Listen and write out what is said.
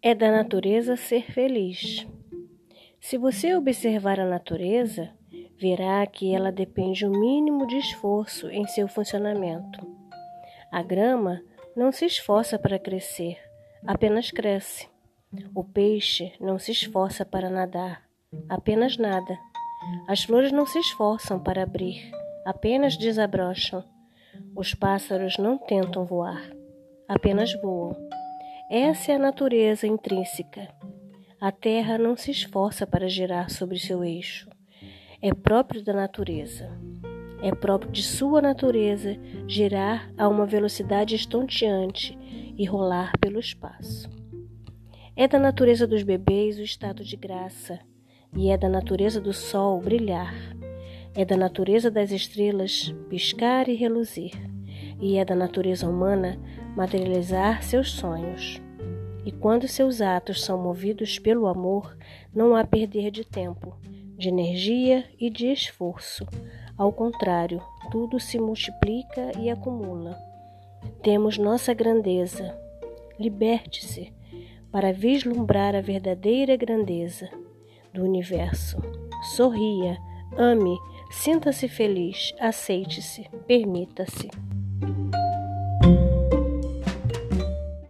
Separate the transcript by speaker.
Speaker 1: É da natureza ser feliz. Se você observar a natureza, verá que ela depende o mínimo de esforço em seu funcionamento. A grama não se esforça para crescer, apenas cresce. O peixe não se esforça para nadar, apenas nada. As flores não se esforçam para abrir, apenas desabrocham. Os pássaros não tentam voar, apenas voam. Essa é a natureza intrínseca. A Terra não se esforça para girar sobre seu eixo. É próprio da natureza. É próprio de sua natureza girar a uma velocidade estonteante e rolar pelo espaço. É da natureza dos bebês o estado de graça, e é da natureza do sol brilhar. É da natureza das estrelas piscar e reluzir, e é da natureza humana materializar seus sonhos. E quando seus atos são movidos pelo amor, não há perder de tempo, de energia e de esforço. Ao contrário, tudo se multiplica e acumula. Temos nossa grandeza. Liberte-se para vislumbrar a verdadeira grandeza do universo. Sorria, ame, sinta-se feliz, aceite-se, permita-se.